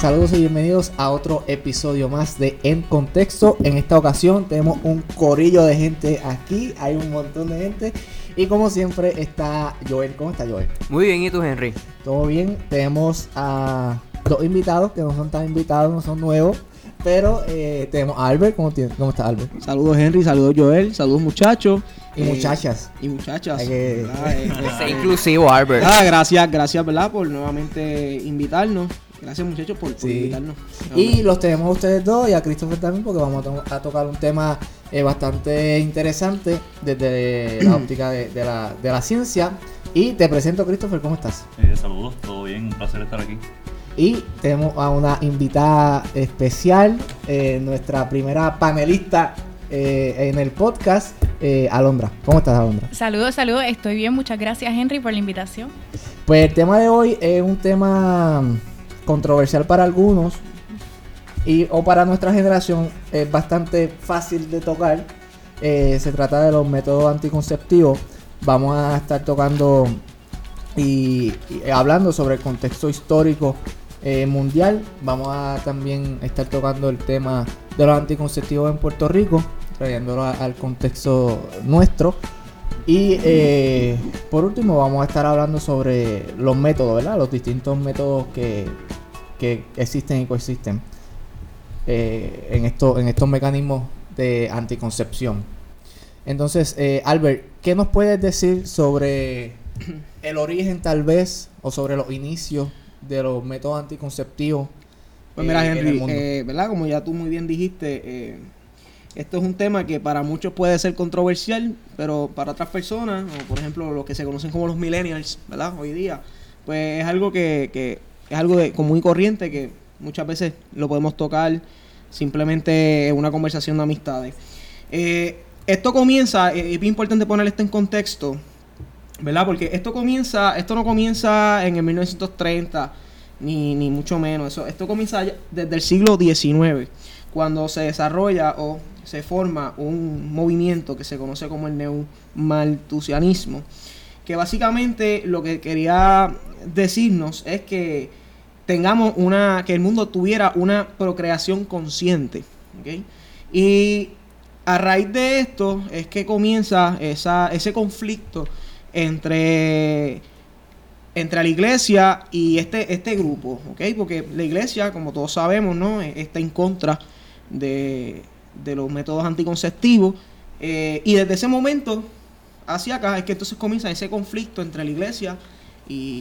Saludos y bienvenidos a otro episodio más de En Contexto. En esta ocasión tenemos un corillo de gente aquí, hay un montón de gente. Y como siempre está Joel. ¿Cómo está Joel? Muy bien, ¿y tú, Henry? Todo bien. Tenemos a dos invitados que no son tan invitados, no son nuevos. Pero eh, tenemos a Albert. ¿Cómo, tiene- ¿Cómo está Albert? Saludos Henry, saludos Joel, saludos muchachos. Y Eh, muchachas. Y muchachas. Eh, eh, inclusivo, Albert. ah, gracias, gracias, ¿verdad? Por nuevamente invitarnos. Gracias muchachos por, por Sí. invitarnos. Y los tenemos a ustedes dos y a Christopher también porque vamos a, to- a tocar un tema eh, bastante interesante desde la óptica de, de la, de la ciencia. Y te presento, Christopher, ¿cómo estás? Eh, saludos, todo bien, un placer estar aquí. Y tenemos a una invitada especial, eh, nuestra primera panelista eh, en el podcast, eh, Alondra. ¿Cómo estás, Alondra? Saludos, saludos. Estoy bien. Muchas gracias, Henry, por la invitación. Pues el tema de hoy es un tema controversial para algunos y o para nuestra generación es bastante fácil de tocar. Eh, se trata de los métodos anticonceptivos. Vamos a estar tocando y, hablando sobre el contexto histórico eh, mundial. Vamos a también estar tocando el tema de los anticonceptivos en Puerto Rico, trayéndolo al contexto nuestro. Y eh, por último vamos a estar hablando sobre los métodos, ¿verdad? Los distintos métodos que, que existen y coexisten eh, en, esto, en estos mecanismos de anticoncepción. Entonces, eh, Albert, ¿qué nos puedes decir sobre el origen tal vez o sobre los inicios de los métodos anticonceptivos? Pues mira, eh, Henry, eh, ¿verdad? Como ya tú muy bien dijiste, esto es un tema que para muchos puede ser controversial, pero para otras personas, o por ejemplo los que se conocen como los millennials, ¿verdad? Hoy día, pues es algo que, que es algo de común y corriente que muchas veces lo podemos tocar simplemente en una conversación de amistades. Eh, esto comienza, eh, es bien importante poner esto en contexto, ¿verdad? Porque esto comienza, esto no comienza en el 1930, ni, ni mucho menos. Eso, esto comienza desde el siglo XIX, cuando se desarrolla o se forma un movimiento que se conoce como el neomalthusianismo, que básicamente lo que quería decirnos es que tengamos una, que el mundo tuviera una procreación consciente, ¿ok? Y a raíz de esto es que comienza esa, ese conflicto entre, entre la iglesia y este, este grupo, ¿ok? Porque la iglesia, como todos sabemos, ¿no? E- Está en contra de, de los métodos anticonceptivos. eh, y desde ese momento hacia acá es que entonces comienza ese conflicto entre la iglesia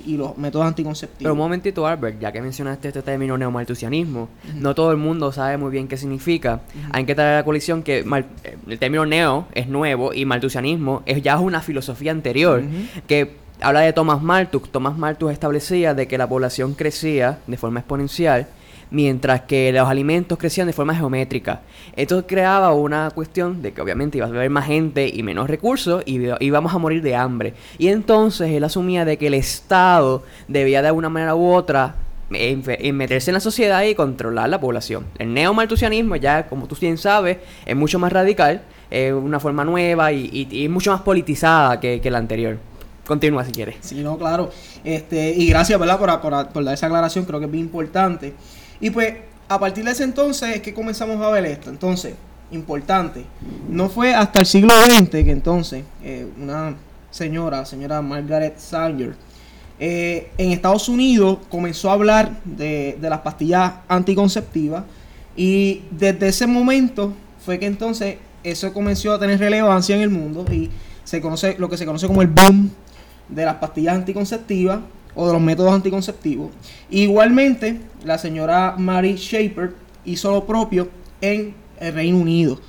y los métodos anticonceptivos. Pero un momentito, Albert, ya que mencionaste este término neomalthusianismo, no todo el mundo sabe muy bien qué significa. Hay que traer a la colisión que mal- el término neo es nuevo y malthusianismo es ya una filosofía anterior que habla de Thomas Malthus. Thomas Malthus establecía de que la población crecía de forma exponencial mientras que los alimentos crecían de forma geométrica. Esto creaba una cuestión de que obviamente iba a haber más gente y menos recursos y íbamos a morir de hambre. Y entonces él asumía de que el Estado debía de alguna manera u otra en, meterse en la sociedad y controlar la población. El neomalthusianismo ya, como tú bien sabes, es mucho más radical, es una forma nueva y, y- y mucho más politizada que, que la anterior. Continúa si quieres. Sí, no, claro. Este, y gracias, ¿verdad? Por, por, por dar esa aclaración, creo que es bien importante. Y pues, a partir de ese entonces es que comenzamos a ver esto. Entonces, importante. No fue hasta el siglo XX que entonces eh, una señora, señora Margaret Sanger, eh, en Estados Unidos comenzó a hablar de, de las pastillas anticonceptivas. Y desde ese momento fue que entonces eso comenzó a tener relevancia en el mundo y se conoce lo que se conoce como el boom de las pastillas anticonceptivas o de los métodos anticonceptivos. Igualmente, la señora Mary Shaper hizo lo propio en el Reino Unido.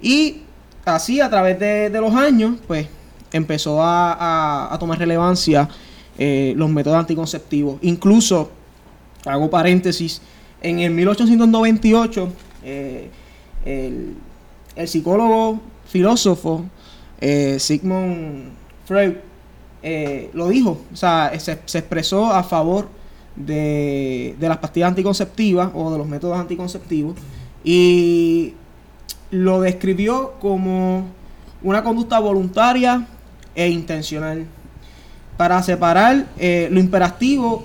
Y así, a través de, de los años, pues empezó a, a- tomar relevancia eh, los métodos anticonceptivos. Incluso, hago paréntesis, en el 1898, eh, el, el psicólogo, filósofo, eh, Sigmund Freud, lo dijo, o sea, se, se expresó a favor de, de las pastillas anticonceptivas o de los métodos anticonceptivos y lo describió como una conducta voluntaria e intencional para separar eh, lo imperativo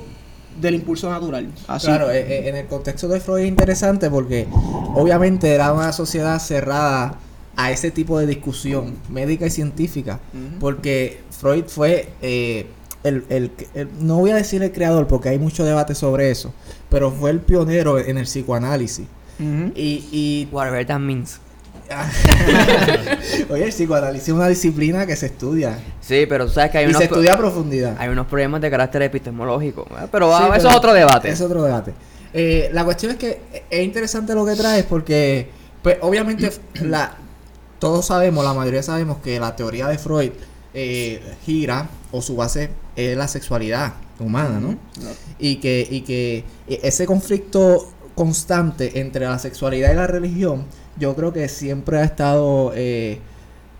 del impulso natural. Así. Claro, eh, eh, en el contexto de Freud es interesante porque obviamente era una sociedad cerrada a ese tipo de discusión médica y científica, porque Freud fue eh, el, el- el- no voy a decir el creador porque hay mucho debate sobre eso, pero fue el pionero en el psicoanálisis. Y, y Whatever that means. oye, el psicoanálisis es una disciplina que se estudia Sí, pero tú sabes que hay y unos, se estudia a profundidad. hay unos problemas de carácter epistemológico. ¿eh? Pero Sí, ah, eso es otro debate. Es otro debate. Eh, la cuestión es que es interesante lo que traes porque, pues, obviamente, la, todos sabemos, la mayoría sabemos que la teoría de Freud eh, gira o su base es la sexualidad humana, ¿no? Y que, y que ese conflicto constante entre la sexualidad y la religión, yo creo que siempre ha estado eh,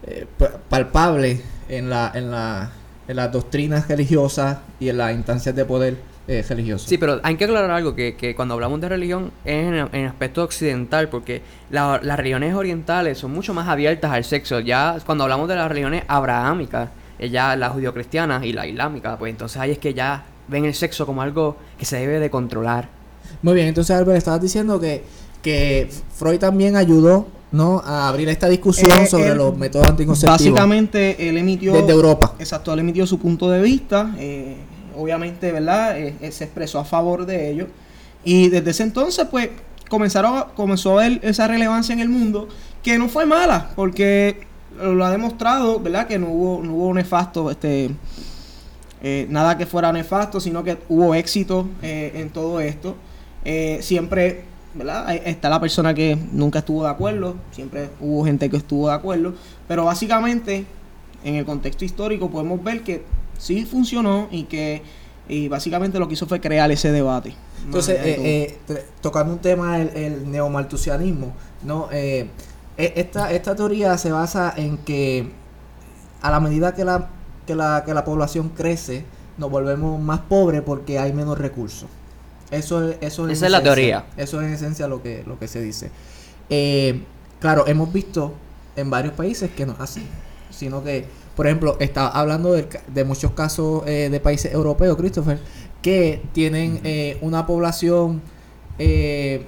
eh, pa- palpable en la, en la en las doctrinas religiosas y en las instancias de poder eh, religioso. Sí, pero hay que aclarar algo, que, que cuando hablamos de religión es en, en aspecto occidental, porque la- las religiones orientales son mucho más abiertas al sexo. Ya cuando hablamos de las religiones abrahámicas, eh, ya la judio-cristiana y la islámica, pues entonces ahí es que ya ven el sexo como algo que se debe de controlar. Muy bien, entonces Albert, estabas diciendo que, que Freud también ayudó ¿no? a abrir esta discusión Eh, sobre él- los métodos anticonceptivos Básicamente, él emitió. desde Europa. Exacto, él emitió su punto de vista. eh, obviamente, ¿verdad? Eh, eh, se expresó a favor de ello. Y desde ese entonces, pues, comenzaron comenzó a ver esa relevancia en el mundo, que no fue mala, porque lo ha demostrado, ¿verdad? Que no hubo, no hubo nefasto, este, eh, nada que fuera nefasto, sino que hubo éxito en todo esto. Siempre, ¿verdad? Está la persona que nunca estuvo de acuerdo, siempre hubo gente que estuvo de acuerdo, pero básicamente en el contexto histórico podemos ver que sí funcionó y que y básicamente lo que hizo fue crear ese debate. Entonces, eh, eh, tocando un tema, el, el neomaltusianismo, ¿no? Eh, e- esta, esta teoría se basa en que a la medida que la, que la, que la población crece, nos volvemos más pobres porque hay menos recursos. Eso es, eso Esa es la esencia- teoría. Eso es en esencia lo que, lo que se dice. Eh, claro, hemos visto en varios países que no es así, sino que, por ejemplo, está hablando ca- de, muchos casos eh, de países europeos, Christopher, que tienen eh, una población eh,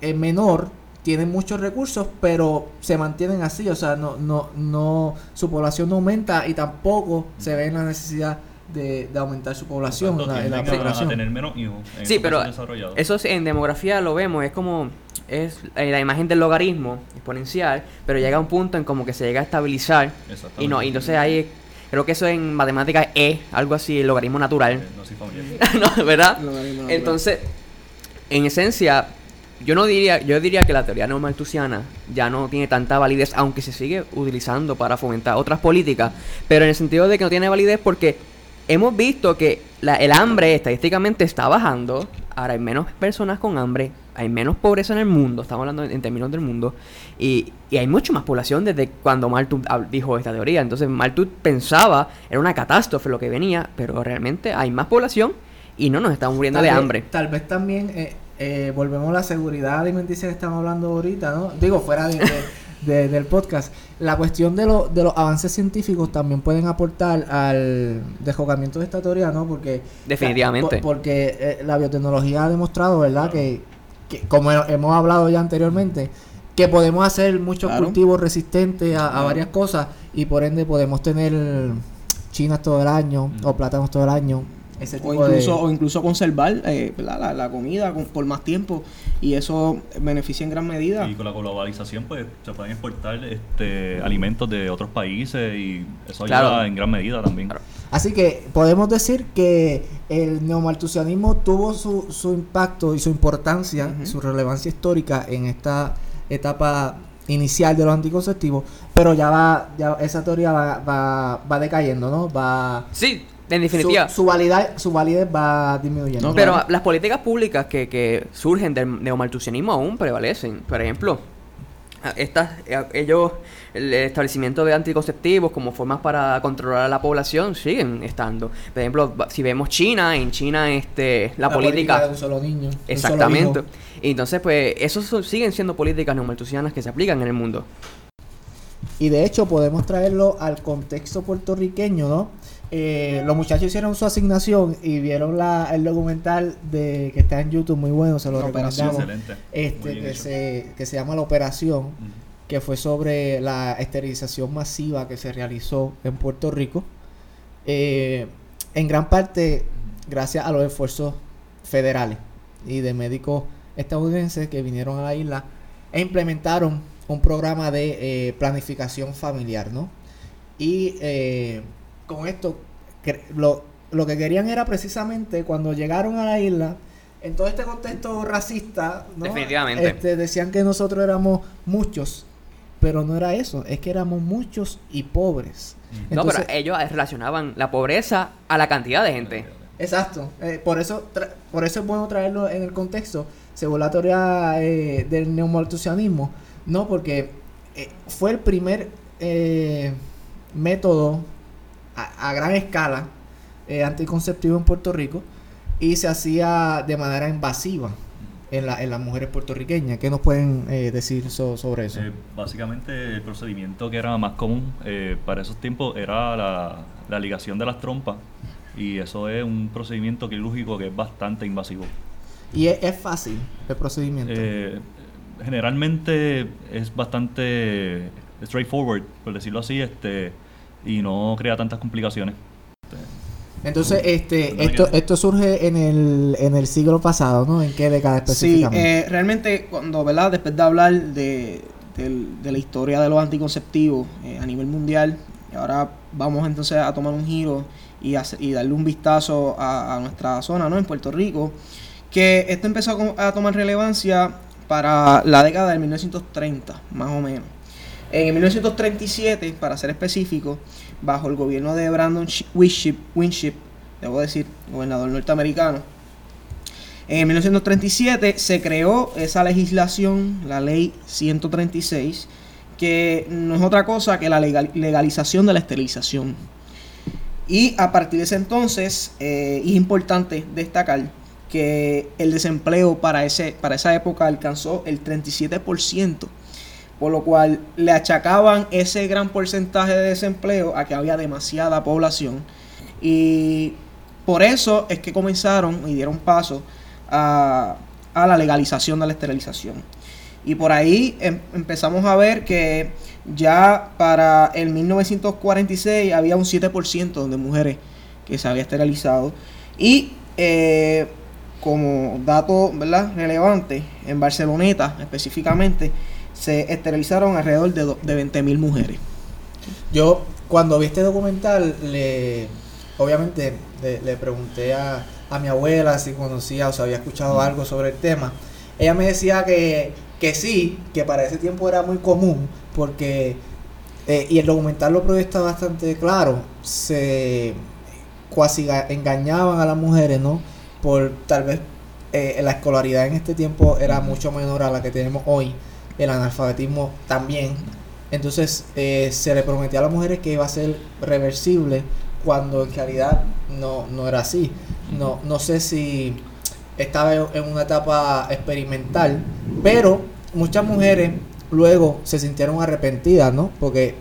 eh, menor, tienen muchos recursos, pero se mantienen así, o sea, no, no, no, su población no aumenta y tampoco se ve en la necesidad de, de aumentar su población en la a- tener menos hijos en Sí, pero eso sí, en demografía lo vemos, es como es eh, la imagen del logaritmo exponencial, pero llega a un punto en como que se llega a estabilizar Exactamente. y no, y entonces ahí creo que eso en matemáticas es algo así, el logaritmo natural, Eh, No soy familiar. ¿no? ¿verdad? Logaritmo natural. Entonces, en esencia, yo no diría, yo diría que la teoría no maltusiana ya no tiene tanta validez, aunque se sigue utilizando para fomentar otras políticas, pero en el sentido de que no tiene validez porque hemos visto que la- el hambre estadísticamente está bajando, ahora hay menos personas con hambre, hay menos pobreza en el mundo, estamos hablando en, en términos del mundo, y, y hay mucho más población desde cuando Malthus dijo esta teoría. Entonces Malthus pensaba, era una catástrofe lo que venía, pero realmente hay más población y no nos estamos muriendo Tal de vez- hambre. Tal vez también eh, eh, volvemos a la seguridad alimenticia que estamos hablando ahorita, ¿no? Digo, fuera de- de- de- del podcast. La cuestión de, lo- de los avances científicos también pueden aportar al desjocamiento de esta teoría, ¿no? Porque... Definitivamente. por- porque eh, la biotecnología ha demostrado, ¿verdad? Que, que, como he- hemos hablado ya anteriormente, que podemos hacer muchos Claro. cultivos resistentes a, a varias cosas y por ende podemos tener chinas todo el año o plátanos todo el año. Ese tipo o incluso, de... o incluso conservar eh, la, la comida con- por más tiempo y eso beneficia en gran medida. Y con la globalización, pues se pueden exportar este, alimentos de otros países y eso ayuda Claro. en gran medida también. Claro. Así que podemos decir que el neomaltusianismo tuvo su, su impacto y su importancia, Ujú. su relevancia histórica en esta etapa inicial de los anticonceptivos, pero ya va, ya esa teoría va, va, va decayendo, ¿no? Va Sí, en definitiva. su, su validez, su validez va disminuyendo. No, Pero claro. las políticas públicas que, que surgen del neomaltusianismo aún prevalecen. Por ejemplo, estas, ellos, el establecimiento de anticonceptivos como formas para controlar a la población siguen estando. Por ejemplo, si vemos China, en China este, la, política... de un solo niño. un solo Exactamente. hijo. Y entonces, pues, esos son- siguen siendo políticas neomaltusianas que se aplican en el mundo. Y de hecho podemos traerlo al contexto puertorriqueño, ¿no? Eh, los muchachos hicieron su asignación y vieron la, el documental de que está en YouTube muy bueno, se lo La operación. recomendamos. Excelente. Este, que hecho. se, que se llama La Operación, que fue sobre la esterilización masiva que se realizó en Puerto Rico. Eh, en gran parte gracias a los esfuerzos federales y de médicos estadounidenses que vinieron a la isla e implementaron un programa de eh, planificación familiar, ¿no? Y con esto, lo, lo que querían era precisamente cuando llegaron a la isla, en todo este contexto racista, ¿no? Definitivamente. Este, decían que nosotros éramos muchos, pero no era eso, es que éramos muchos y pobres. no, Entonces- pero ellos relacionaban la pobreza a la cantidad de gente. Exacto, eh, por eso por eso es bueno traerlo en el contexto, según la teoría eh, del neomalthusianismo, no porque eh, fue el primer eh, método a, a gran escala eh, anticonceptivo en Puerto Rico y se hacía de manera invasiva en, la, en las mujeres puertorriqueñas. ¿Qué nos pueden eh, decir so- sobre eso? Eh, básicamente el procedimiento que era más común para esos tiempos era la, la ligación de las trompas y eso es un procedimiento quirúrgico que es bastante invasivo. y es, es fácil el procedimiento. Generalmente es bastante straightforward, por decirlo así, este y no crea tantas complicaciones. Entonces, este, ¿Dónde esto, esto surge en el, en el siglo pasado, ¿no? ¿En qué década Sí, específicamente? eh, realmente cuando, ¿verdad? Después de hablar de, de la historia de los anticonceptivos eh, a nivel mundial, y ahora vamos entonces a tomar un giro y, hace- y darle un vistazo a, a nuestra zona, ¿no? En Puerto Rico, que esto empezó a, a tomar relevancia para la década de 1930, más o menos. En 1937, para ser específico, bajo el gobierno de Brandon Sh- Winship, debo decir, gobernador norteamericano, en 1937 se creó esa legislación, la ley 136, que no es otra cosa que la legal- legalización de la esterilización. Y a partir de ese entonces, eh, es importante destacar que el desempleo para, ese, para esa época alcanzó el 37%, por lo cual le achacaban ese gran porcentaje de desempleo a que había demasiada población. Y por eso es que comenzaron y dieron paso a, a la legalización de la esterilización. Y por ahí em- empezamos a ver que ya para el 1946 había un 7% de mujeres que se había esterilizado. Y eh, como dato ¿verdad? relevante, en Barceloneta específicamente, se esterilizaron alrededor de, de 20.000 mujeres. Yo, cuando vi este documental, le, obviamente le, le pregunté a, a mi abuela si conocía o si había escuchado algo sobre el tema. Ella me decía que, que sí, que para ese tiempo era muy común, porque, eh, y el documental lo proyecta bastante claro, se cuasi ga- engañaban a las mujeres, ¿no? Por tal vez eh, la escolaridad en este tiempo era mucho menor a la que tenemos hoy, el analfabetismo también. Entonces eh, se le prometía a las mujeres que iba a ser reversible cuando en realidad no, no era así. No, no sé si estaba en una etapa experimental, pero muchas mujeres luego se sintieron arrepentidas, ¿no? Porque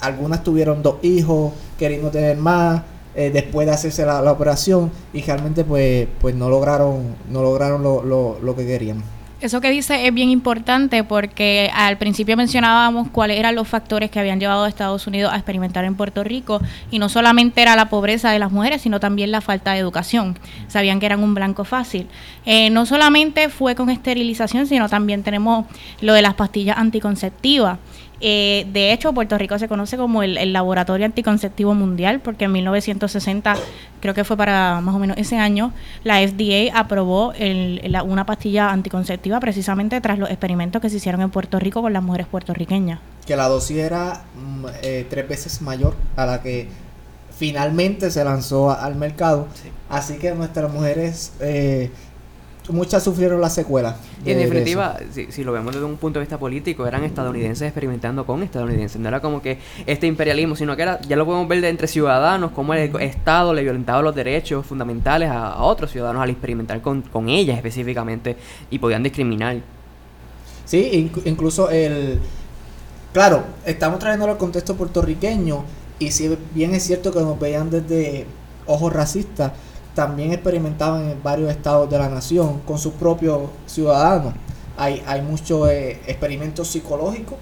algunas tuvieron dos hijos, queriendo tener más, eh, después de hacerse la, la operación y realmente pues, pues no lograron, no lograron lo, lo, lo que querían. Eso que dice es bien importante porque al principio mencionábamos cuáles eran los factores que habían llevado a Estados Unidos a experimentar en Puerto Rico y no solamente era la pobreza de las mujeres, sino también la falta de educación. Sabían que eran un blanco fácil. Eh, no solamente fue con esterilización, sino también tenemos lo de las pastillas anticonceptivas. Eh, de hecho, Puerto Rico se conoce como el, el laboratorio anticonceptivo mundial porque en 1960, creo que fue para más o menos ese año, la FDA aprobó el- la- una pastilla anticonceptiva precisamente tras los experimentos que se hicieron en Puerto Rico con las mujeres puertorriqueñas. Que la dosis era mm, eh, tres veces mayor a la que finalmente se lanzó a- al mercado. Así que nuestras mujeres, eh, muchas sufrieron las secuelas. Y en de definitiva, si, si lo vemos desde un punto de vista político, eran estadounidenses experimentando con estadounidenses. No era como que este imperialismo, sino que era, ya lo podemos ver de entre ciudadanos, como el Estado le violentaba los derechos fundamentales a, a otros ciudadanos al experimentar con, con ellas específicamente y podían discriminar. Sí, inc- incluso el... Claro, estamos trayéndolo al contexto puertorriqueño y si bien es cierto que nos veían desde ojos racistas, también experimentaban en varios estados de la nación con sus propios ciudadanos. Hay, hay muchos eh, experimentos psicológicos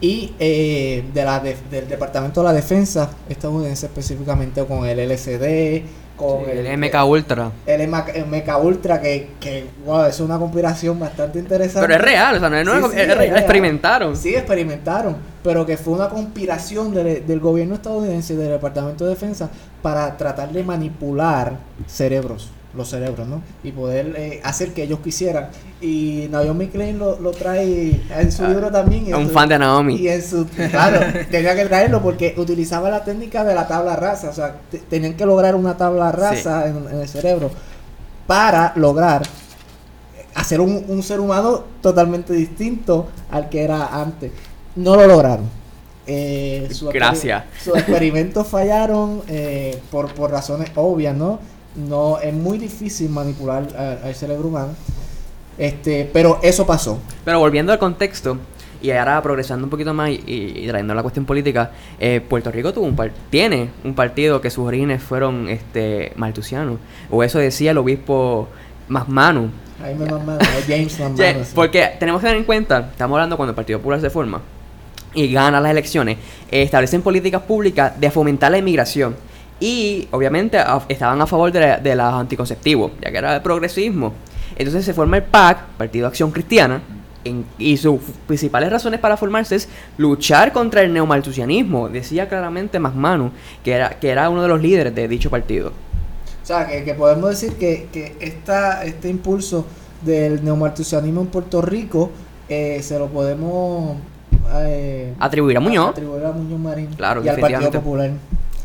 y eh, de la de- del Departamento de la Defensa estadounidense específicamente con el LCD, con Sí, el MK Ultra. el el MK Ultra que, que wow, es una conspiración bastante interesante. Pero es real, o sea, no es, no Sí, es- sí, es es real, experimentaron. Sí, experimentaron, pero que fue una conspiración del, del gobierno estadounidense y del Departamento de Defensa para tratar de manipular cerebros, los cerebros, ¿no? Y poder eh, hacer que ellos quisieran. Y Naomi Klein lo, lo trae en su Ah, libro también. y un su- fan de Naomi. Y en su, claro, tenía que traerlo porque utilizaba la técnica de la tabla rasa, o sea, te- tenían que lograr una tabla rasa en, en el cerebro para lograr hacer un, un ser humano totalmente distinto al que era antes. No lo lograron. Eh, su Gracias. exper- Sus experimentos fallaron eh, por, por razones obvias, ¿no? No es muy difícil manipular a- al cerebro humano. Este, pero eso pasó. Pero volviendo al contexto, y ahora progresando un poquito más y, y trayendo la cuestión política, eh, Puerto Rico tuvo un par- tiene un partido que sus orígenes fueron este maltusianos. O eso decía el obispo Masmanu. Jaime James sí. Porque tenemos que tener en cuenta, estamos hablando cuando el Partido Popular se forma y gana las elecciones, eh, establecen políticas públicas de fomentar la inmigración. Y obviamente a- estaban a favor de, la- de los anticonceptivos, ya que era el progresismo. Entonces se forma el PAC, Partido Acción Cristiana, en- y sus principales razones para formarse es luchar contra el neomaltusianismo. Decía claramente Masmanu, que era, que era uno de los líderes de dicho partido. O sea, que, que podemos decir que, que esta, este impulso del neomartusianismo en Puerto Rico eh, se lo podemos eh, Atribuir a Muñoz. atribuir a Muñoz Marín Claro, y al Partido. Popular.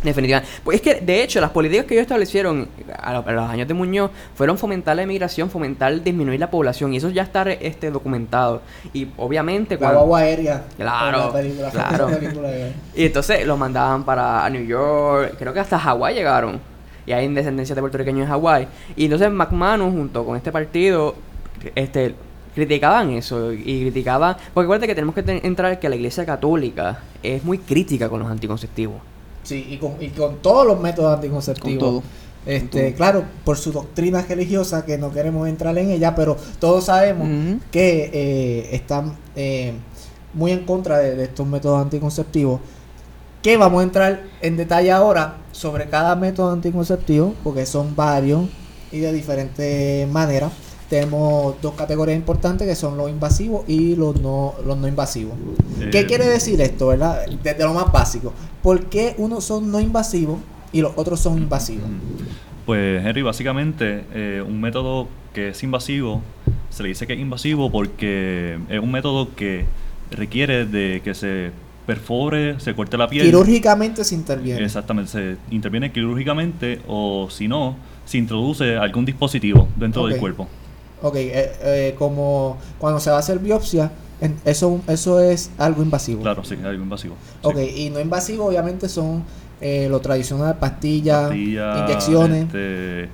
Definitivamente. Pues es que, de hecho, las políticas que ellos establecieron a, lo- a los años de Muñoz fueron fomentar la emigración, fomentar disminuir la población, y eso ya está este, documentado. Y obviamente, La cuando. guagua aérea. Claro, película, claro. Y entonces los mandaban para New York, creo que hasta Hawái llegaron. Y hay descendencia de puertorriqueños en Hawái. Y entonces McManus, junto con este partido, este criticaban eso y criticaban porque acuérdate que tenemos que entrar que la iglesia católica es muy crítica con los anticonceptivos Sí, y con, y con todos los métodos anticonceptivos. Este, claro, por su doctrina religiosa, que no queremos entrar en ella, pero todos sabemos que eh, están eh, muy en contra de, de estos métodos anticonceptivos. Que vamos a entrar en detalle ahora sobre cada método anticonceptivo, porque son varios y de diferentes maneras. Tenemos dos categorías importantes que son los invasivos y los no, los no invasivos. ¿Qué Eh, quiere decir esto, verdad? Desde lo más básico. ¿Por qué unos son no invasivos y los otros son invasivos? Pues Henry, básicamente eh, un método que es invasivo, se le dice que es invasivo porque es un método que requiere de que se perfore, se corte la piel. Quirúrgicamente se interviene. Exactamente, se interviene quirúrgicamente o si no, se introduce algún dispositivo dentro del cuerpo. Ok, eh, eh, como cuando se va a hacer biopsia, en- eso, eso es algo invasivo. Claro, sí, algo invasivo. sí. Ok, y no invasivo obviamente son eh, lo tradicional, pastillas, inyecciones. este,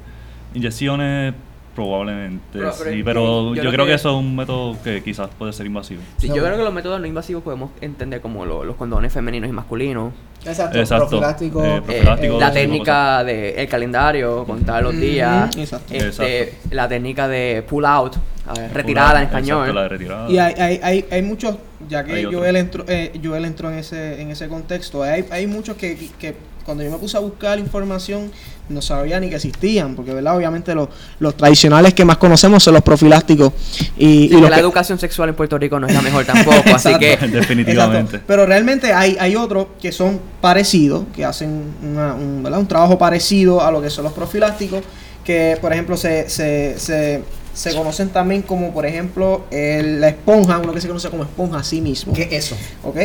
inyecciones probablemente, Pero- pero sí, yo- pero yo yo, creo creo que- que eso es un método que quizás puede ser invasivo. Sí, No. yo creo que los métodos no invasivos podemos entender como lo- los condones femeninos y masculinos Exacto, Exacto, profiláctico. eh, Eh, la técnica de el calendario, contar los días, exacto. este, Exacto. la técnica de pull out, a ver, retirada en Exacto, español. la de retirada. Y hay, hay, hay, hay muchos, ya que otro. Joel entró, eh, Joel entró en ese, en ese contexto, hay, hay muchos que, que cuando yo me puse a buscar información no sabía ni que existían, porque verdad obviamente los, los tradicionales que más conocemos son los profilácticos y, Y y los la que- educación sexual en Puerto Rico no es la mejor tampoco, así que Definitivamente. Exacto. Pero realmente hay, hay otros que son parecidos, que hacen una- un, ¿verdad? un trabajo parecido a lo que son los profilácticos, que por ejemplo se, se, se, se conocen también como por ejemplo el- la esponja, uno que se conoce como esponja a sí mismo. ¿Qué es eso? ¿ok?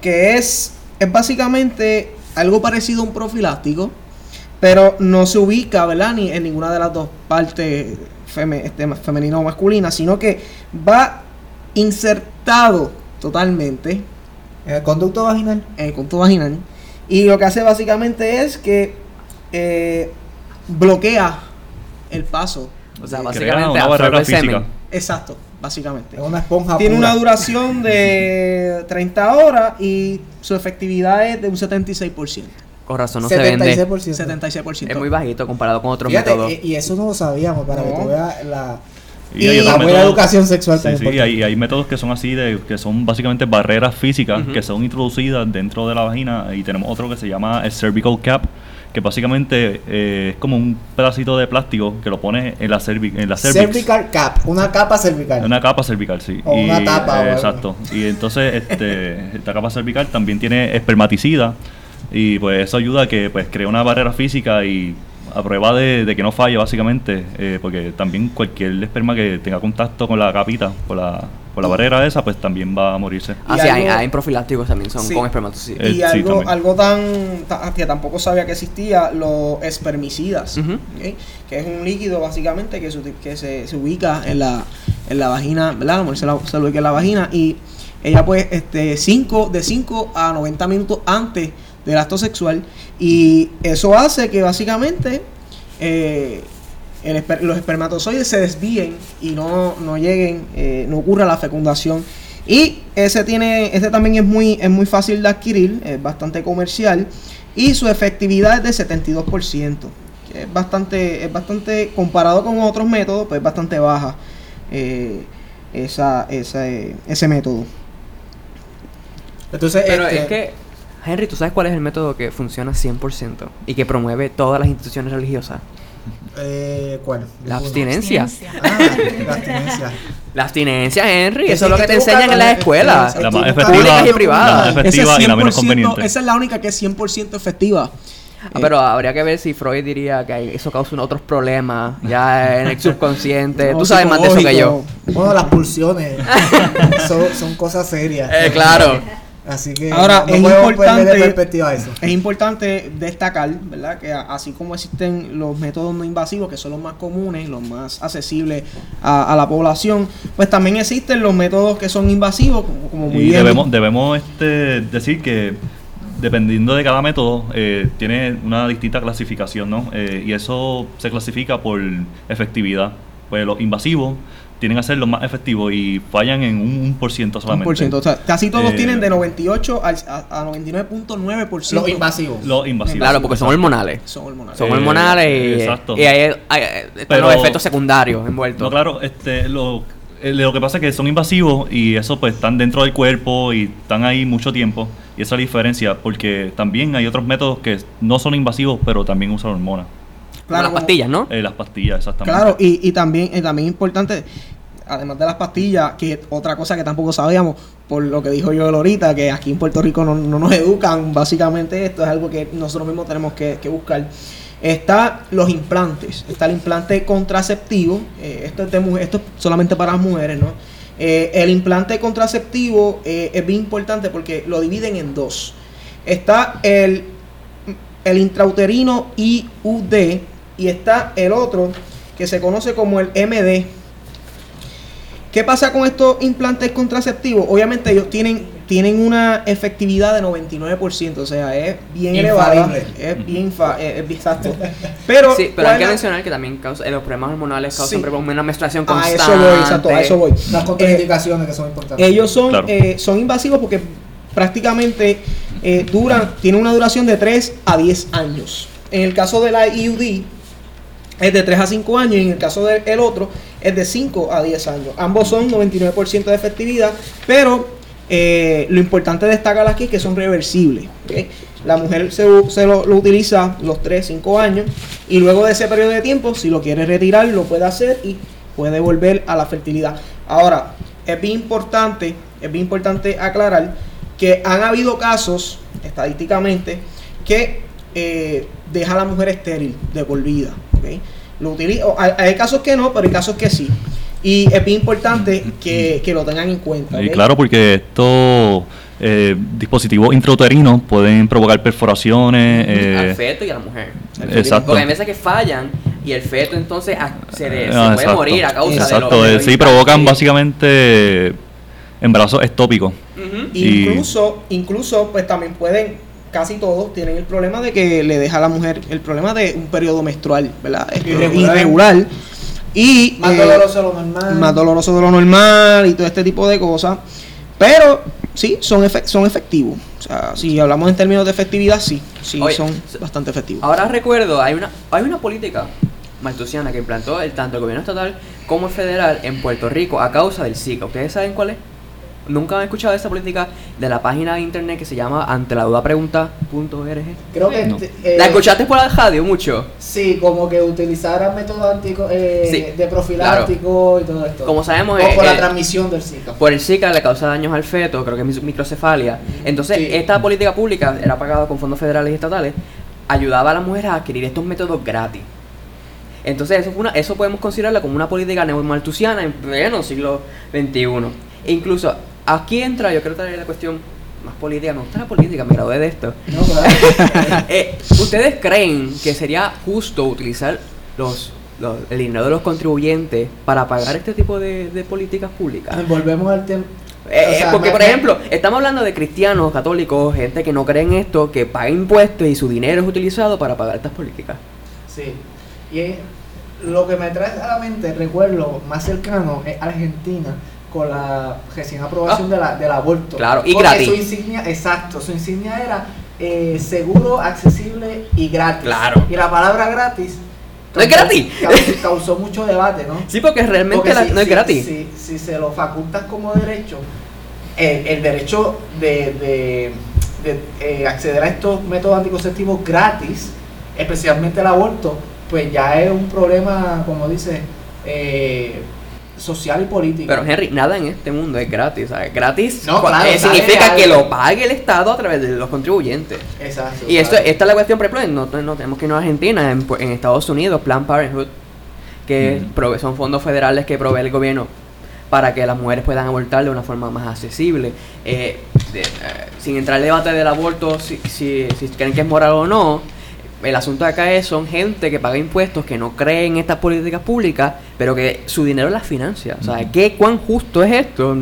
Que es, es básicamente algo parecido a un profiláctico, pero no se ubica, ¿verdad? Ni en ninguna de las dos partes feme- este, femenina o masculina, sino que va insertado totalmente En el conducto vaginal. en el conducto vaginal. Y lo que hace básicamente es que eh, bloquea el paso. o sea, básicamente una barrera física. Exacto. Básicamente. Es una esponja Tiene pura. una duración de 30 horas y su efectividad es de un 76%. Con razón no se vende. 76%. 76%. Es muy bajito comparado con otros Fíjate, métodos. y, y eso no lo sabíamos, para que tú veas la, Y Y la buena educación sexual Sí, sí, importante. hay, hay métodos que son así, de, que son básicamente barreras físicas que son introducidas dentro de la vagina y tenemos otro que se llama el cervical cap, que básicamente eh, es como un pedacito de plástico que lo pones en la, cervi- en la cervix. Cervical cap, una capa cervical. Una capa cervical, sí. O una tapa o algo. exacto. Y entonces este, esta capa cervical también tiene espermaticida y pues eso ayuda a que pues cree una barrera física y a prueba de, de que no falle básicamente, eh, porque también cualquier esperma que tenga contacto con la capita, con la, la barrera esa, pues también va a morirse. Ah, sí, hay, algo- hay profilácticos también, son Sí. con espermatozoides. Eh, y algo, algo tan, ta- que tampoco sabía que existía, los espermicidas, que es un líquido básicamente que se, uti- que se, se ubica en la, en la vagina, ¿verdad? Se, la- se lo ubica en la vagina y ella pues este cinco, de 5 a 90 minutos antes del acto sexual y eso hace que básicamente eh, el esper- los espermatozoides se desvíen y no, no lleguen, eh, no ocurra la fecundación. Y ese tiene, ese también es muy, es muy fácil de adquirir, es bastante comercial y su efectividad es de 72%, que es bastante, es bastante comparado con otros métodos, pues es bastante baja eh, esa, esa, ese método. Entonces, Pero este, es que, Henry, ¿tú sabes cuál es el método que funciona 100% y que promueve todas las instituciones religiosas? Eh, ¿cuál? La Ninguno. abstinencia. Ah, la abstinencia. La abstinencia, Henry, eso es lo que te enseñan en las escuelas. La más efectiva, y privadas. la efectiva y la menos 100%, conveniente. Esa es la única que es 100% efectiva. Ah, pero habría que ver si Freud diría que eso causa otros problemas ya en el subconsciente. No, Tú sabes más de eso que yo. Bueno, las pulsiones son, son cosas serias. Eh, claro. Así que Ahora, no es importante- eso. Es importante destacar, ¿verdad? Que así como existen los métodos no invasivos, que son los más comunes, los más accesibles a, a la población, pues también existen los métodos que son invasivos, como, como muy Y bien. debemos, debemos este, decir que dependiendo de cada método, eh, tiene una distinta clasificación, ¿no? Eh, y eso se clasifica por efectividad. Pues los invasivos tienen que ser los más efectivos y fallan en un, un por ciento un solamente. por ciento. O sea, casi todos Eh, tienen de 98 al- a, a 99.9%. Los invasivos. Los invasivos. Claro, porque son hormonales. Son hormonales. Son Eh, hormonales y, exacto. y hay, hay- están Pero- los efectos secundarios envueltos. No, claro, este, lo, eh, lo que pasa es que son invasivos y eso pues están dentro del cuerpo y están ahí mucho tiempo. Y esa es la diferencia, porque también hay otros métodos que no son invasivos, pero también usan hormonas. Las como- pastillas, ¿no? Eh, las pastillas, exactamente. Claro, y, y también es también importante, además de las pastillas, que otra cosa que tampoco sabíamos, por lo que dijo yo ahorita, que aquí en Puerto Rico no, no nos educan, básicamente esto es algo que nosotros mismos tenemos que, que buscar. Está los implantes, está el implante contraceptivo, eh, esto, es de esto es solamente para las mujeres, ¿no? Eh, el implante contraceptivo eh, es bien importante porque lo dividen en dos. Está el, el intrauterino IUD y está el otro que se conoce como el MD. ¿Qué pasa con estos implantes contraceptivos? Obviamente ellos tienen, tienen una efectividad de 99%, o sea, es bien elevada. Es bien, fa- es, es bien exacto. Pero, sí, pero hay ¿cuál que mencionar que también causa, eh, los problemas hormonales causan Sí. problemas- una menstruación A constante. eso voy, exacto, a eso voy. Las contraindicaciones que son importantes. Ellos son, Claro. eh, son invasivos porque prácticamente eh, duran, tienen una duración de 3 a 10 años. En el caso de la IUD es de 3 a 5 años y en el caso del otro es de 5 a 10 años. Ambos son 99% de efectividad, pero eh, lo importante destacar aquí es que son reversibles. La mujer se, lo utiliza los 3, 5 años y luego de ese periodo de tiempo, si lo quiere retirar, lo puede hacer y puede volver a la fertilidad. Ahora, es bien importante, es bien importante aclarar que han habido casos, estadísticamente, que eh, deja a la mujer estéril de por vida. Lo utiliza, o hay, hay casos que no, pero hay casos que sí. Y es bien importante que, que lo tengan en cuenta. Y claro, porque estos eh, dispositivos intrauterinos pueden provocar perforaciones. al eh, feto y a la mujer. Exacto. Porque hay veces que fallan y el feto entonces se, de- se ah, puede morir a causa de Exacto, lo- de eh, sí, provocan básicamente embarazos y- Incluso, incluso, pues también pueden, casi todos tienen el problema de que le deja a la mujer el problema de un periodo menstrual, ¿verdad? Irregular. irregular. Y Más eh, doloroso de lo normal. más doloroso de lo normal y todo este tipo de cosas. Pero sí, son, efe- son efectivos. O sea, si hablamos en términos de efectividad, sí, sí, Oye, son bastante efectivos. Ahora recuerdo, hay una, hay una política maltusiana que implantó el, tanto el gobierno estatal como el federal en Puerto Rico a causa del Zika. ¿Ustedes saben cuál es? Nunca han escuchado esa política de la página de internet que se llama ante la duda pregunta.org. Creo que. No. te- eh, ¿La escuchaste por la radio mucho? Sí, como que utilizara métodos antico, eh, Sí, de profiláctico y todo esto. Como sabemos, o eh, por la eh, transmisión del Zika. Por el Zika le causa daños al feto, creo que es microcefalia. Entonces, Sí. esta política pública era pagada con fondos federales y estatales, ayudaba a las mujeres a adquirir estos métodos gratis. Entonces, eso, fue una, eso podemos considerarla como una política neomaltusiana en pleno siglo XXI. E incluso, aquí entra, yo quiero traer la cuestión más política, me gusta la política, me gradué de esto. No, claro. Eh, ¿Ustedes creen que sería justo utilizar los, los- el dinero de los contribuyentes para pagar este tipo de, de políticas públicas? Volvemos al tema. Eh, O sea, porque, por ejemplo, estamos hablando de cristianos, católicos, gente que no cree en esto, que paga impuestos y su dinero es utilizado para pagar estas políticas. Sí. Y lo que me trae a la mente, recuerdo más cercano, es Argentina con la recién aprobación Ah. de la, del aborto. Claro, y Porque gratis. Su insignia, exacto, su insignia era eh, seguro, accesible y gratis. Claro. Y la palabra gratis. ¿No es gratis? causó- Causó mucho debate, ¿no? Sí, porque realmente Porque la- si- no es si- gratis. Si, si se lo facultas como derecho, el, el derecho de, de- de, eh, acceder a estos métodos anticonceptivos gratis, especialmente el aborto, pues ya es un problema, como dice, eh, social y político. Pero Henry, nada en este mundo es gratis. ¿sabes? Gratis No, claro, eh, significa que lo pague el Estado a través de los contribuyentes. Exacto. Y esto, claro. esta es la cuestión, por ejemplo, no, no tenemos que irnos a Argentina, en, en Estados Unidos, Planned Parenthood, que Mm. prove- son fondos federales que provee el gobierno para que las mujeres puedan abortar de una forma más accesible. Eh, de- eh, sin entrar al debate del aborto, si, si, si creen que es moral o no, el asunto de acá es, son gente que paga impuestos, que no cree en estas políticas públicas, pero que su dinero las financia. O sea. ¿qué cuán justo es esto?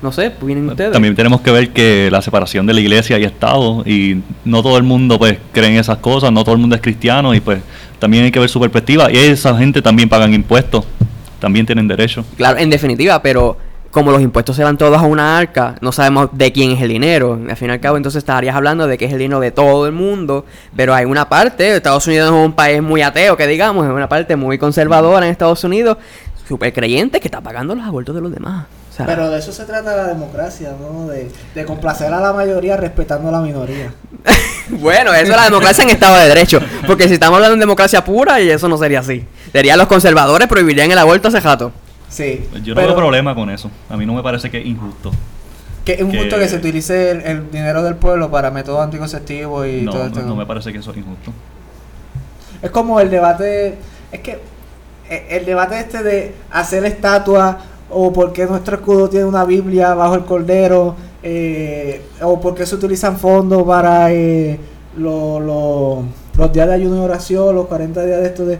No sé, pues vienen ustedes. También tenemos que ver que la separación de la iglesia y Estado, y no todo el mundo pues cree en esas cosas, no todo el mundo es cristiano, y pues también hay que ver su perspectiva. Y esa gente también pagan impuestos, también tienen derecho. Claro, en definitiva, pero como los impuestos se van todos a una arca, no sabemos de quién es el dinero. Al fin y al cabo, entonces estarías hablando de que es el dinero de todo el mundo, pero hay una parte, Estados Unidos es un país muy ateo, que digamos, es una parte muy conservadora en Estados Unidos, súper creyente, que está pagando los abortos de los demás. O sea, Pero de eso se trata la democracia, ¿no? De, de complacer a la mayoría respetando a la minoría. bueno, eso es la democracia en Estado de Derecho, porque si estamos hablando de democracia pura, y eso no sería así. Serían los conservadores prohibirían el aborto hace jato. Sí. Yo no veo problema con eso. A mí no me parece que es injusto. Que es un que- que se utilice el, el dinero del pueblo para métodos anticonceptivos y No, todo no, esto. no me parece que eso es injusto. Es como el debate, es que eh, el debate este de hacer estatuas o por qué nuestro escudo tiene una Biblia bajo el cordero eh, o por qué se utilizan fondos para eh, lo- lo- los días de ayuno y oración, los 40 días de esto de...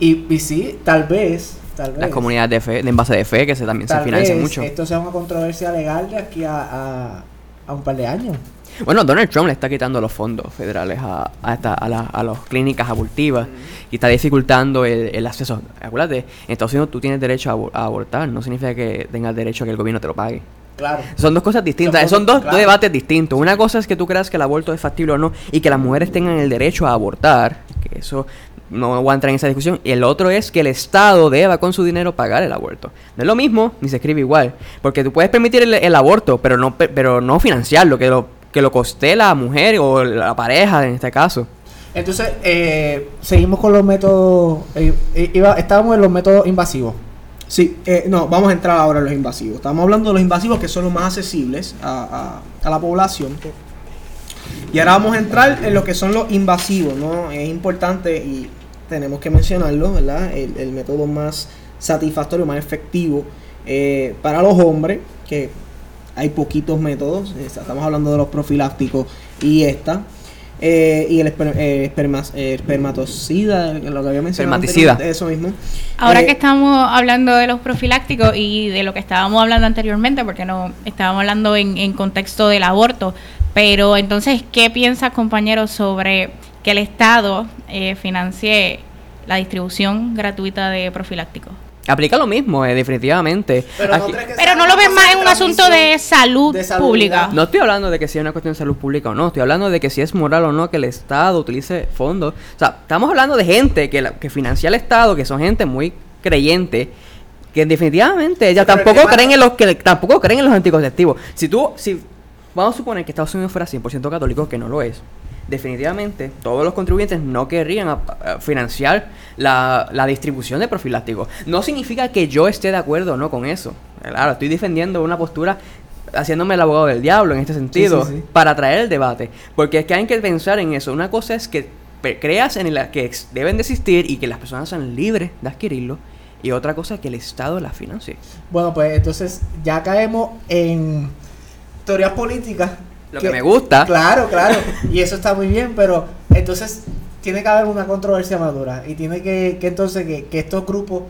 Y, y sí, tal vez, tal vez. Las comunidades de fe, de envase de fe, que se, también se financian vez mucho. esto sea una controversia legal de aquí a, a, a un par de años. Bueno, Donald Trump le está quitando los fondos federales a, a, esta- a, la- a las clínicas abortivas y está dificultando el, el acceso. Acuérdate, en Estados Unidos tú tienes derecho a, abor- a abortar, no significa que tengas derecho a que el gobierno te lo pague. Claro. Son dos cosas distintas, Son dos, claro. debates distintos. Una cosa es que tú creas que el aborto es factible o no y que las mujeres tengan el derecho a abortar, que eso no voy a entrar en esa discusión. Y el otro es que el Estado deba con su dinero pagar el aborto. No es lo mismo, ni se escribe igual. Porque tú puedes permitir el, el aborto, pero no, pe- pero no financiarlo, que lo, que lo coste la mujer o la pareja en este caso. Entonces, eh, seguimos con los métodos. eh, eh, iba- estábamos en los métodos invasivos. Sí, eh, no, vamos a entrar ahora en los invasivos. Estamos hablando de los invasivos que son los más accesibles a, a- a la población. Y ahora vamos a entrar en lo que son los invasivos, ¿no? Es importante y tenemos que mencionarlo, ¿verdad? El, el método más satisfactorio, más efectivo eh, para los hombres, que hay poquitos métodos, eh, estamos hablando de los profilácticos y esta. eh, y el esper- eh, eh, espermatocida, lo que había mencionado. Espermaticida. anteriormente, Eso mismo. Ahora Eh, que estamos hablando de los profilácticos y de lo que estábamos hablando anteriormente, porque no estábamos hablando en, en contexto del aborto, pero entonces, ¿qué piensas, compañeros, sobre que el Estado eh, financie la distribución gratuita de profilácticos. Aplica lo mismo, eh, definitivamente. Pero no Aquí- crees que Pero sea no lo ves más en un asunto de salud, de salud, pública. No estoy hablando de que sea una cuestión de salud pública o no, estoy hablando de que si es moral o no que el Estado utilice fondos. O sea, estamos hablando de gente que, la- que financia el Estado, que son gente muy creyente, que definitivamente ya Sí, pero el tampoco creen en los que tampoco creen en los anticonceptivos. Si tú, si vamos a suponer que Estados Unidos fuera 100% católico, que no lo es, definitivamente todos los contribuyentes no querrían a- a financiar la, la distribución de profilácticos. No significa que yo esté de acuerdo o no con eso. Claro, estoy defendiendo una postura haciéndome el abogado del diablo en este sentido sí, sí. para traer el debate. Porque es que hay que pensar en eso. Una cosa es que creas en la que deben de existir y que las personas sean libres de adquirirlo. Y otra cosa es que el Estado las financie. Bueno, pues entonces ya caemos en teorías políticas. Lo que me gusta. Claro, claro. y eso está muy bien, pero entonces tiene que haber una controversia madura. Y tiene que, que entonces que, que estos grupos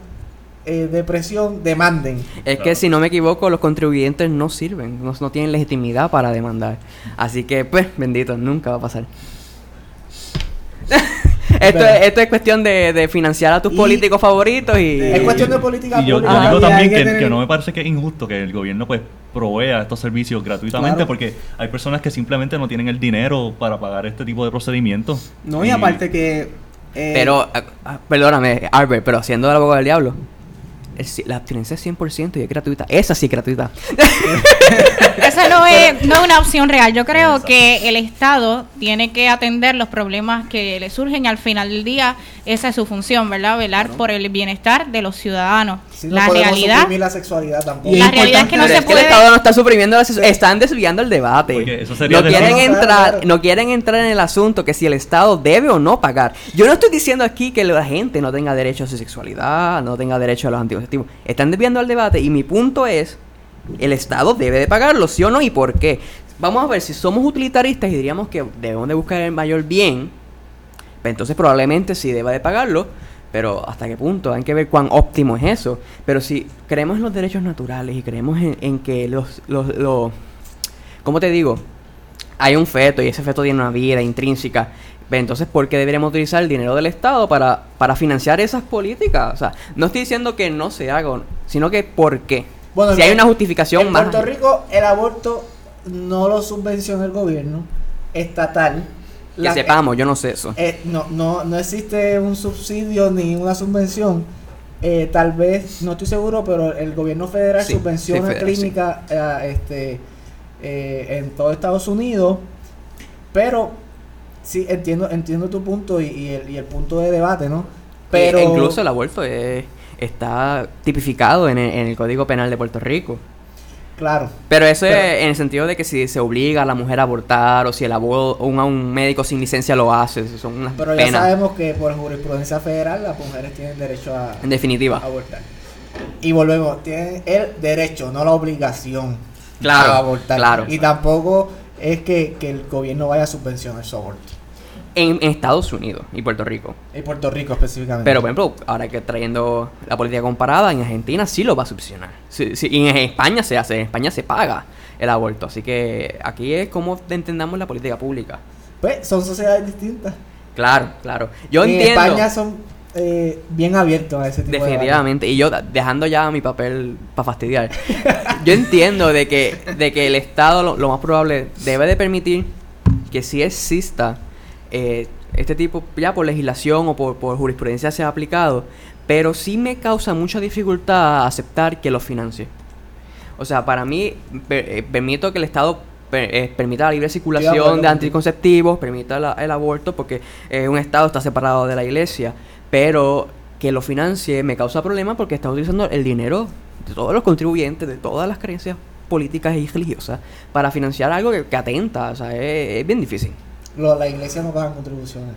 eh, de presión demanden. Es que Claro. si no me equivoco, los contribuyentes no sirven, no, no tienen legitimidad para demandar. Así que, pues, bendito, nunca va a pasar. esto, es, esto es cuestión de, de financiar a tus Y- políticos favoritos y... Es cuestión de política Y yo, digo también que, tener- que no me parece que es injusto que el gobierno pues provea estos servicios gratuitamente Claro. porque hay personas que simplemente no tienen el dinero para pagar este tipo de procedimientos. No, y aparte que. eh, Pero, ah, ah, perdóname, Albert, pero siendo el abogado del diablo, el la abstinencia es 100% y es gratuita. Esa sí es gratuita. Esa no es, no es una opción real. Yo creo que el Estado tiene que atender los problemas que le surgen y al final del día esa es su función, ¿verdad? Velar por el bienestar de los ciudadanos. Sí, no la podemos realidad, suprimir la sexualidad tampoco. Y la realidad es que no se es que el puede... Estado no está suprimiendo la ses- están desviando el debate. Porque eso sería no quieren No, no, entrar, claro. no quieren entrar en el asunto que si el Estado debe o no pagar. Yo no estoy diciendo aquí que la gente no tenga derecho a su sexualidad, no tenga derecho a los anticonceptivos. Están desviando el debate y mi punto es el Estado debe de pagarlo, sí o no y por qué. Vamos a ver si somos utilitaristas y diríamos que debemos de buscar el mayor bien, pues entonces probablemente sí deba de pagarlo, pero hasta qué punto, hay que ver cuán óptimo es eso. Pero si creemos en los derechos naturales y creemos en, en que los, los, los- ¿cómo te digo? Hay un feto y ese feto tiene una vida intrínseca. pues Entonces, ¿por qué deberíamos utilizar el dinero del Estado para, para financiar esas políticas? O sea, no estoy diciendo que no se haga, sino que ¿por qué? Bueno, si en- hay una justificación en más... Puerto Rico el aborto no lo subvenciona el gobierno estatal. Que La- sepamos, yo no sé eso. eh, no, no, no existe un subsidio ni una subvención. Eh, tal vez, no estoy seguro, pero el gobierno federal Sí, subvenciona sí, federal, clínicas eh, este, en todo Estados Unidos. Pero sí, entiendo, entiendo tu punto y, y el, y el punto de debate, ¿no? Pero E incluso el aborto es- está tipificado en el, en el Código Penal de Puerto Rico. Claro. Pero eso Pero- es en el sentido de que si se obliga a la mujer a abortar o si el abo- un, un médico sin licencia lo hace, son unas Pero ya sabemos que por jurisprudencia federal las mujeres tienen derecho a, En definitiva. a abortar. Y volvemos, tienen el derecho, no la obligación Claro, a abortar. claro. Y tampoco es que, que el gobierno vaya a subvencionar su aborto. En, en Estados Unidos y Puerto Rico. En Puerto Rico específicamente. Pero, por ejemplo, ahora que trayendo la política comparada, en Argentina sí lo va a subvencionar. Sí, sí, y en España se hace, en España se paga el aborto. Así que aquí es como entendamos la política pública. Pues son sociedades distintas. Claro, claro. Yo en entiendo. España son eh, bien abiertos a ese tipo de Definitivamente. Y yo, dejando ya mi papel para fastidiar, yo entiendo de que, de que el Estado lo, lo más probable debe de permitir que sí exista eh, este tipo, ya por legislación o por, por jurisprudencia sea aplicado, pero sí me causa mucha dificultad aceptar que lo financie. O sea, para mí, per- eh, permito que el Estado per- eh, permita la libre circulación de anticonceptivos, permita la- el aborto, porque un Estado está separado de la iglesia, pero que lo financie me causa problemas porque está utilizando el dinero de todos los contribuyentes, de todas las creencias políticas y religiosas, para financiar algo que, que atenta, o sea, es, es bien difícil. Lo- la iglesia no paga contribuciones.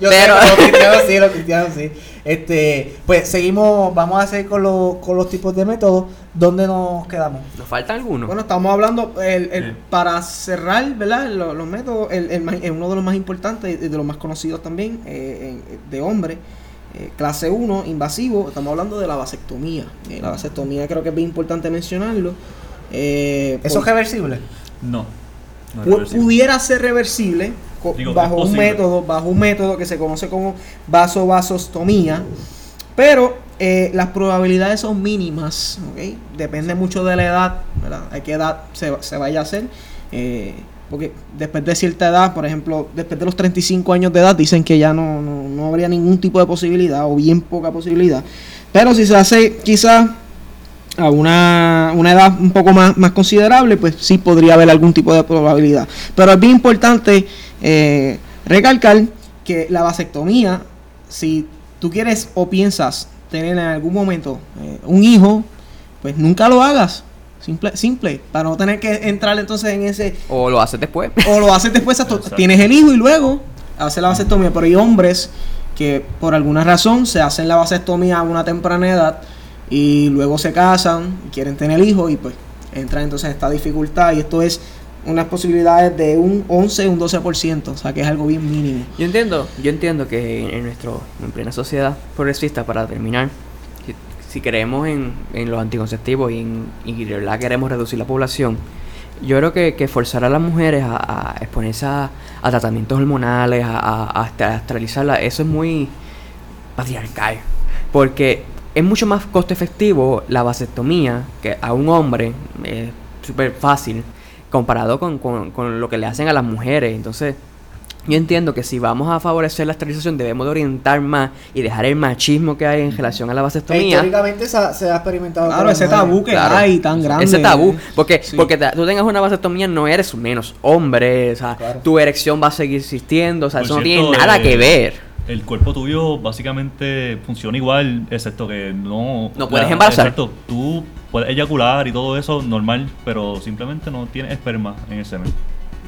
Yo Pero- sé, los cristianos sí, los cristianos sí. Este, pues seguimos, vamos a seguir con, los- con los tipos de métodos. ¿Dónde nos quedamos? ¿Nos falta alguno? Bueno, estamos hablando, el, el- Sí. para cerrar, ¿verdad? Lo- Los, métodos, el, el más- eh, uno de los más importantes y de los más conocidos también, eh, en- de hombre, eh, clase 1, invasivo, estamos hablando de la vasectomía. Eh, la vasectomía creo que es bien importante mencionarlo. Eh, ¿Eso es por- reversible? No. no es pu- reversible. pudiera ser reversible, Digo, bajo un método, bajo un método que se conoce como vasovasostomía, pero eh, las probabilidades son mínimas. Depende mucho de la edad, ¿verdad? A qué edad se, se vaya a hacer. eh, porque después de cierta edad, por ejemplo, después de los 35 años de edad, dicen que ya no, no, no habría ningún tipo de posibilidad o bien poca posibilidad. Pero si se hace quizás a una, una edad un poco más, más considerable, pues sí podría haber algún tipo de probabilidad. Pero es bien importante eh, recalcar que la vasectomía, si tú quieres o piensas tener en algún momento eh, un hijo, pues nunca lo hagas. Simple, simple, para no tener que entrar entonces en ese O lo haces después. o lo haces después, Exacto. tienes el hijo y luego haces la vasectomía. Pero hay hombres que por alguna razón se hacen la vasectomía a una temprana edad y luego se casan y quieren tener hijos y pues entran entonces en esta dificultad y esto es unas posibilidades de un 11, un 12%, o sea que es algo bien mínimo. Yo entiendo, yo entiendo que en nuestro, en plena sociedad progresista, para terminar, si, si creemos en, en los anticonceptivos y, en, y de verdad queremos reducir la población, yo creo que, que forzar a las mujeres a, exponerse a, tratamientos hormonales, a, a, a estra- a esterilizarlas, eso es muy patriarcal. Porque es mucho más costo efectivo la vasectomía que a un hombre, es súper fácil, comparado con, con- con lo que le hacen a las mujeres. Entonces, yo entiendo que si vamos a favorecer la esterilización, debemos de orientar más y dejar el machismo que hay en relación a la vasectomía. históricamente se ha, se ha experimentado. Claro, con ese tabú que Claro. hay tan grande. Ese tabú. Porque, Sí. porque te- tú tengas una vasectomía no eres menos hombre. O sea, Claro. tu erección va a seguir existiendo. O sea, Por eso no tiene nada eh, que ver. El cuerpo tuyo básicamente funciona igual, excepto que no... No puedes embarazar. Exacto, tú puedes eyacular y todo eso normal, pero simplemente no tienes esperma en el semen.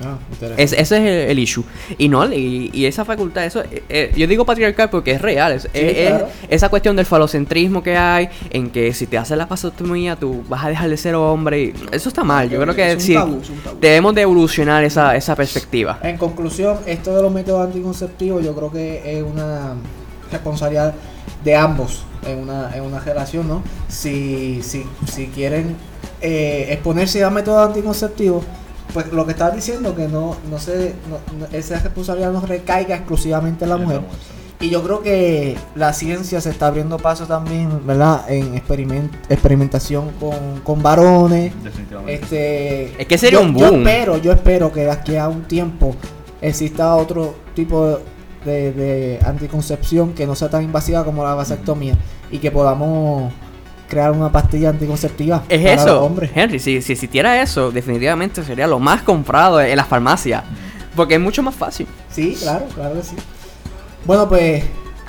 Ah, interesante. Es- ese es el, el issue. Y no, y, y esa facultad, eso, eh, eh, yo digo patriarcal porque es real. Es, es- es claro. esa cuestión del falocentrismo que hay, en que si te haces la vasectomía, tú vas a dejar de ser hombre. y eso está mal. Yo creo que Es un sí, tabú, es un tabú. debemos de evolucionar esa, esa perspectiva. En conclusión, esto de los métodos anticonceptivos yo creo que es una responsabilidad de ambos en una, en una relación, ¿no? Si, si, si quieren eh, exponerse a métodos anticonceptivos, pues lo que estás diciendo que no, no se, no- no- esa responsabilidad no recaiga exclusivamente en la mujer. Y yo creo que la ciencia se está abriendo paso también, ¿verdad? En experiment- experimentación con, con varones. Definitivamente. Este, Es que sería yo- un Yo boom. espero, yo espero que de aquí a un tiempo exista otro tipo de, de anticoncepción que no sea tan invasiva como la vasectomía y que podamos crear una pastilla anticonceptiva Es para los eso, hombres. Henry. Si, si existiera eso, definitivamente sería lo más comprado en las farmacias. Porque es mucho más fácil. Sí, claro, claro que sí. Bueno, pues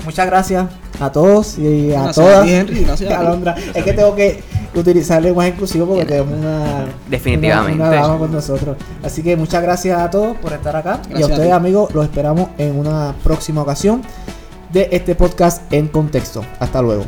muchas gracias a todos y a Gracias todas. a ti, Henry, gracias a. Alondra. Gracias es que tengo que utilizar lenguaje inclusivo porque tenemos una, Definitivamente. una, una dama con nosotros. Así que muchas gracias a todos por estar acá. y a ustedes, amigos, los esperamos en una próxima ocasión de este podcast en contexto. Hasta luego.